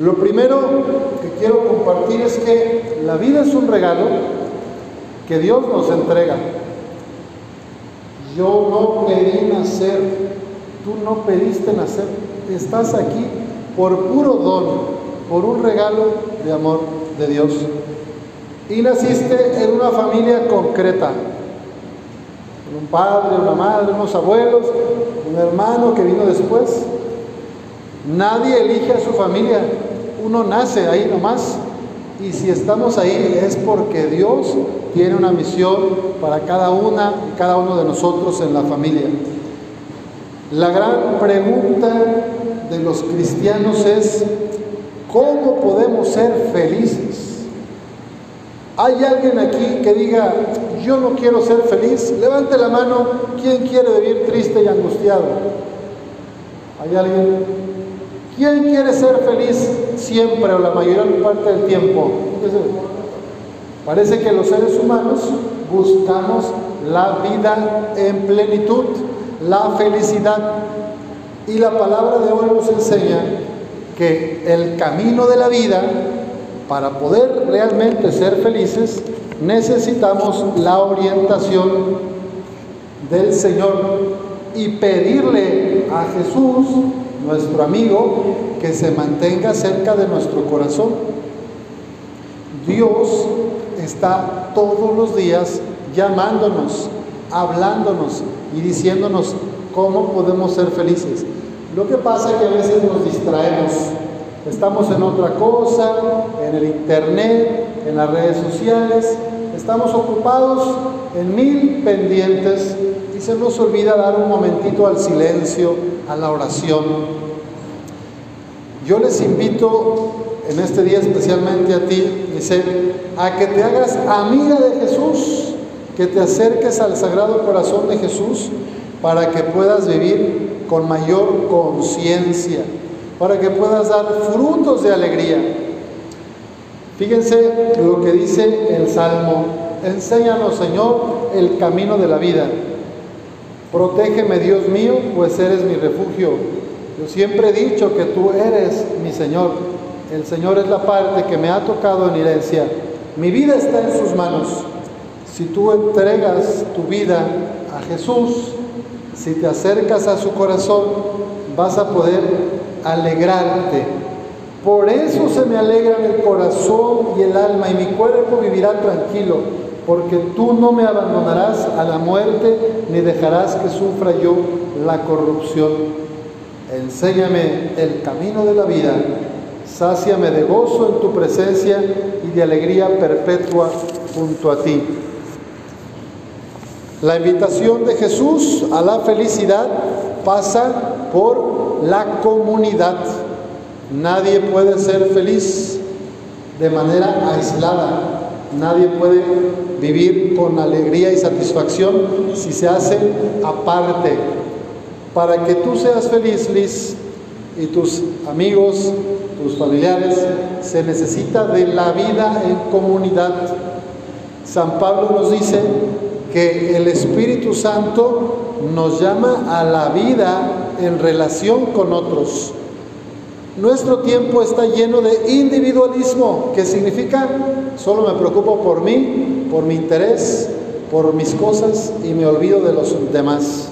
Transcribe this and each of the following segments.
Lo primero que quiero compartir es que la vida es un regalo que Dios nos entrega. Yo no pedí nacer, tú no pediste nacer, estás aquí por puro don, por un regalo de amor de Dios. Y naciste en una familia concreta, un padre, una madre, unos abuelos, un hermano que vino después. Nadie elige a su familia, uno nace ahí nomás. Y si estamos ahí es porque Dios tiene una misión para cada una y cada uno de nosotros en la familia. La gran pregunta de los cristianos es, ¿cómo podemos ser felices? ¿Hay alguien aquí que diga, yo no quiero ser feliz? Levante la mano, ¿quién quiere vivir triste y angustiado? ¿Hay alguien? ¿Quién quiere ser feliz siempre o la mayor parte del tiempo? Parece que los seres humanos buscamos la vida en plenitud, la felicidad. Y la palabra de hoy nos enseña que el camino de la vida, para poder realmente ser felices, necesitamos la orientación del Señor y pedirle a Jesús, nuestro amigo, que se mantenga cerca de nuestro corazón. Dios está todos los días llamándonos, hablándonos y diciéndonos cómo podemos ser felices. Lo que pasa es que a veces nos distraemos. Estamos en otra cosa, en el internet, en las redes sociales, estamos ocupados en mil pendientes se nos olvida dar un momentito al silencio, a la oración. Yo les invito en este día especialmente a ti, dice, a que te hagas amiga de Jesús, que te acerques al Sagrado Corazón de Jesús para que puedas vivir con mayor conciencia, para que puedas dar frutos de alegría. Fíjense lo que dice el Salmo, enséñanos Señor el camino de la vida. Protégeme Dios mío, pues eres mi refugio. Yo siempre he dicho que tú eres mi Señor. El Señor es la parte que me ha tocado en herencia. Mi vida está en sus manos. Si tú entregas tu vida a Jesús, si te acercas a su corazón, vas a poder alegrarte. Por eso se me alegran el corazón y el alma y mi cuerpo vivirá tranquilo, porque tú no me abandonarás a la muerte ni dejarás que sufra yo la corrupción. Enséñame el camino de la vida sáciame de gozo en tu presencia y de alegría perpetua junto a ti. La invitación de Jesús a la felicidad pasa por la comunidad. Nadie puede ser feliz de manera aislada. Nadie puede vivir con alegría y satisfacción si se hace aparte. Para que tú seas feliz, Liz, y tus amigos, tus familiares, se necesita de la vida en comunidad. San Pablo nos dice que el Espíritu Santo nos llama a la vida en relación con otros. Nuestro tiempo está lleno de individualismo, que significa solo me preocupo por mí, por mi interés, por mis cosas y me olvido de los demás.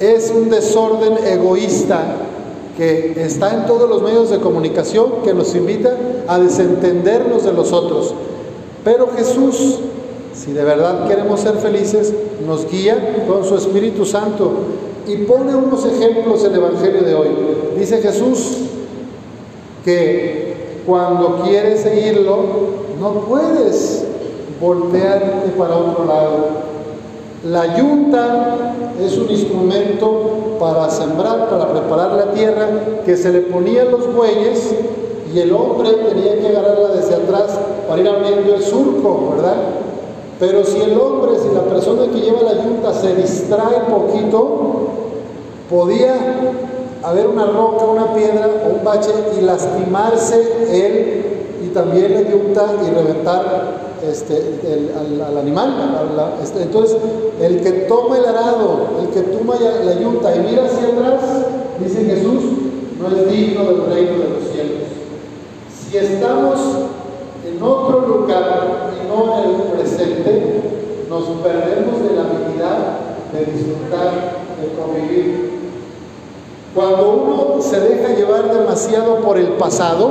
Es un desorden egoísta que está en todos los medios de comunicación que nos invita a desentendernos de los otros. Pero Jesús, si de verdad queremos ser felices, nos guía con su Espíritu Santo y pone unos ejemplos el Evangelio de hoy. Dice Jesús que cuando quieres seguirlo, no puedes voltearte para otro lado. La yunta es un instrumento para sembrar, para preparar la tierra, que se le ponían los bueyes y el hombre tenía que agarrarla desde atrás para ir abriendo el surco, ¿verdad? Pero si el hombre, si la persona que lleva la yunta se distrae poquito, podía haber una roca, una piedra un bache y lastimarse él y también la yunta y reventar este, al, animal. Este, entonces, el que toma el arado, el que toma la yunta y mira hacia atrás, dice Jesús, no es digno del reino de los cielos. Si estamos en otro lugar y no en el presente, nos perdemos de la habilidad de disfrutar, de convivir. Cuando uno se deja llevar demasiado por el pasado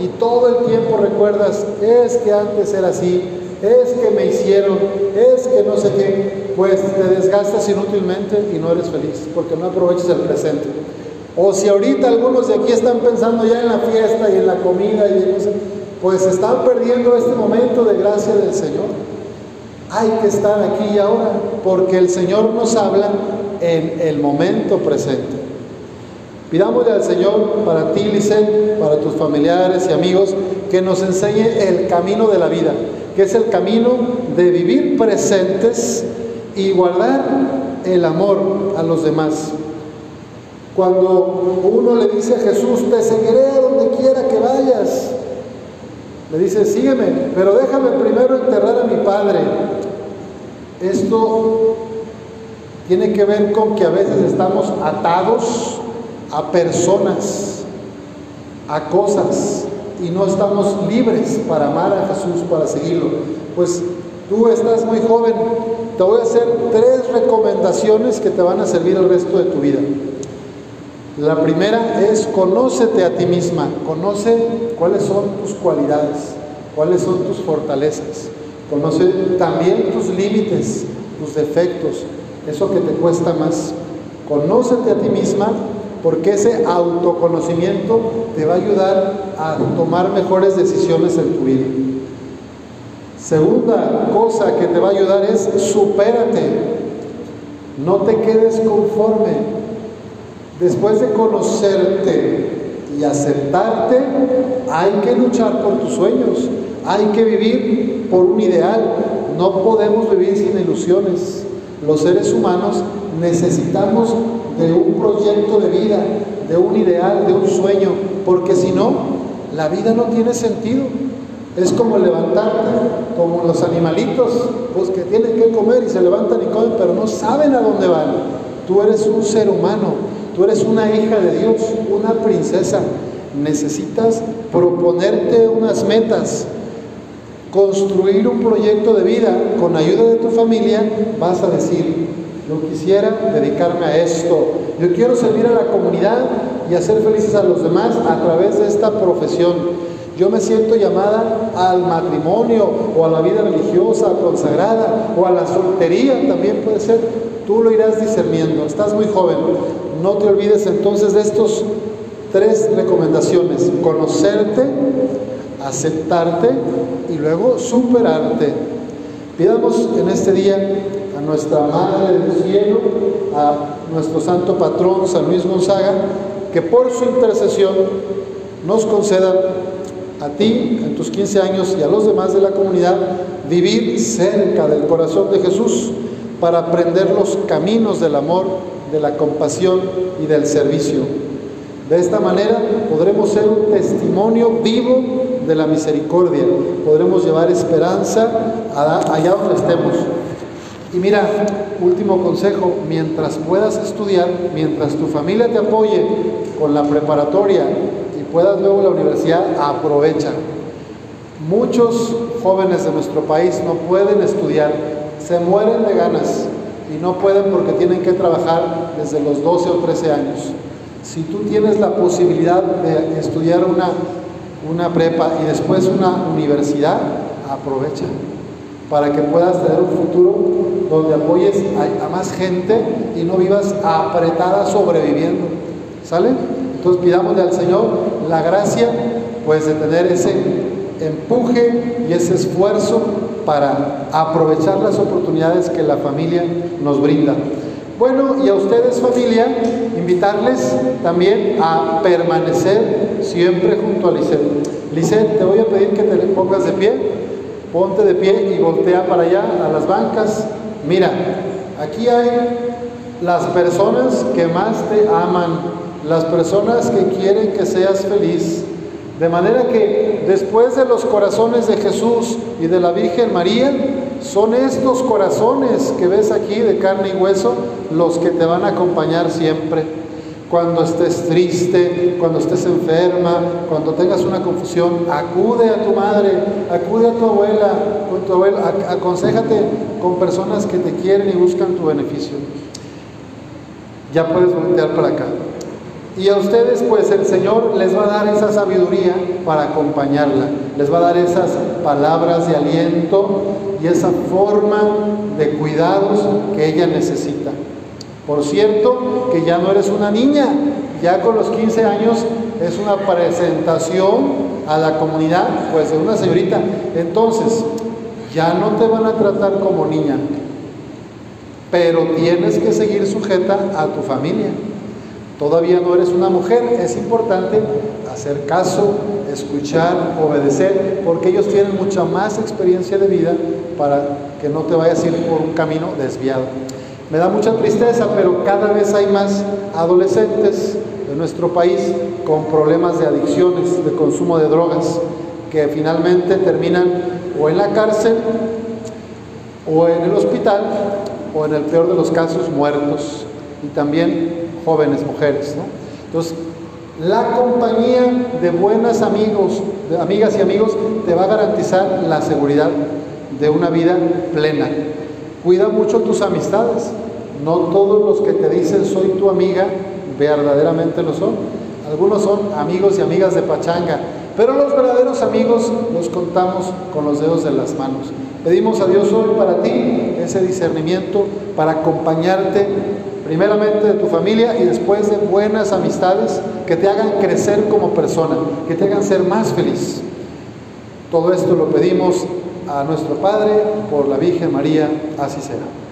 y todo el tiempo recuerdas, es que antes era así, es que me hicieron, es que no sé qué, pues te desgastas inútilmente y no eres feliz, porque no aprovechas el presente. O si ahorita algunos de aquí están pensando ya en la fiesta y en la comida y en eso, pues están perdiendo este momento de gracia del Señor. Hay que estar aquí y ahora, porque el Señor nos habla en el momento presente. Pidámosle al Señor para ti, Licen, para tus familiares y amigos, que nos enseñe el camino de la vida, que es el camino de vivir presentes y guardar el amor a los demás. Cuando uno le dice a Jesús, te seguiré a donde quiera que vayas, le dice, sígueme, pero déjame primero enterrar a mi padre. Esto tiene que ver con que a veces estamos atados a personas, a cosas, y no estamos libres para amar a Jesús, para seguirlo. Pues tú estás muy joven, te voy a hacer tres recomendaciones que te van a servir el resto de tu vida. La primera es conócete a ti misma, conoce cuáles son tus cualidades, cuáles son tus fortalezas, conoce también tus límites, tus defectos, eso que te cuesta más. Conócete a ti misma porque ese autoconocimiento te va a ayudar a tomar mejores decisiones en tu vida. Segunda cosa que te va a ayudar es supérate. No te quedes conforme. Después de conocerte y aceptarte, hay que luchar por tus sueños, hay que vivir por un ideal. No podemos vivir sin ilusiones. Los seres humanos necesitamos de un proyecto de vida, de un ideal, de un sueño, porque si no, la vida no tiene sentido. Es como levantarte, como los animalitos, pues que tienen que comer y se levantan y comen, pero no saben a dónde van. Tú eres un ser humano, Tú eres una hija de Dios, una princesa. Necesitas proponerte unas metas, construir un proyecto de vida con ayuda de tu familia. Vas a decir, yo quisiera dedicarme a esto. Yo quiero servir a la comunidad y hacer felices a los demás a través de esta profesión. Yo me siento llamada al matrimonio o a la vida religiosa consagrada o a la soltería también puede ser. Tú lo irás discerniendo. Estás muy joven. No te olvides entonces de estos tres recomendaciones. Conocerte, aceptarte y luego superarte. Pidamos en este día nuestra Madre del Cielo, a nuestro Santo Patrón San Luis Gonzaga, que por su intercesión nos conceda a ti en tus 15 años y a los demás de la comunidad vivir cerca del corazón de Jesús para aprender los caminos del amor, de la compasión y del servicio. De esta manera podremos ser un testimonio vivo de la misericordia, podremos llevar esperanza allá donde estemos. Y mira, último consejo, mientras puedas estudiar, mientras tu familia te apoye con la preparatoria y puedas luego la universidad, aprovecha. Muchos jóvenes de nuestro país no pueden estudiar se mueren de ganas y no pueden porque tienen que trabajar desde los 12 o 13 años. Si tú tienes la posibilidad de estudiar una, una prepa y después una universidad, aprovecha para que puedas tener un futuro donde apoyes a, más gente y no vivas apretada sobreviviendo. ¿Sale? Entonces pidámosle al Señor la gracia pues de tener ese empuje y ese esfuerzo para aprovechar las oportunidades que la familia nos brinda. Bueno, y a ustedes familia, invitarles también a permanecer siempre junto a Lisset. Lisset, te voy a pedir que te pongas de pie, ponte de pie y voltea para allá a las bancas. Mira, aquí hay las personas que más te aman, las personas que quieren que seas feliz, de manera que después de los corazones de Jesús y de la Virgen María, son estos corazones que ves aquí de carne y hueso los que te van a acompañar siempre. Cuando estés triste, cuando estés enferma, cuando tengas una confusión, acude a tu madre, acude a tu abuela, con aconsejate con personas que te quieren y buscan tu beneficio. Ya puedes voltear para acá. Y a ustedes pues el Señor les va a dar esa sabiduría para acompañarla, les va a dar esas palabras de aliento y esa forma de cuidados que ella necesita. Por cierto, que ya no eres una niña, ya con los 15 años es una presentación a la comunidad, pues de una señorita. Entonces, ya no te van a tratar como niña, pero tienes que seguir sujeta a tu familia. Todavía no eres una mujer, es importante hacer caso, escuchar, obedecer, porque ellos tienen mucha más experiencia de vida para que no te vayas a ir por un camino desviado. Me da mucha tristeza, pero cada vez hay más adolescentes en nuestro país con problemas de adicciones, de consumo de drogas, que finalmente terminan o en la cárcel, o en el hospital, o en el peor de los casos, muertos. Y también jóvenes mujeres. Entonces, la compañía de buenas amigos, de amigas y amigos te va a garantizar la seguridad de una vida plena. Cuida mucho tus amistades. No todos los que te dicen soy tu amiga verdaderamente lo son. Algunos son amigos y amigas de pachanga, pero los verdaderos amigos los contamos con los dedos de las manos. Pedimos a Dios hoy para ti ese discernimiento, para acompañarte primeramente de tu familia y después de buenas amistades que te hagan crecer como persona, que te hagan ser más feliz. Todo esto lo pedimos a nuestro Padre por la Virgen María, así será.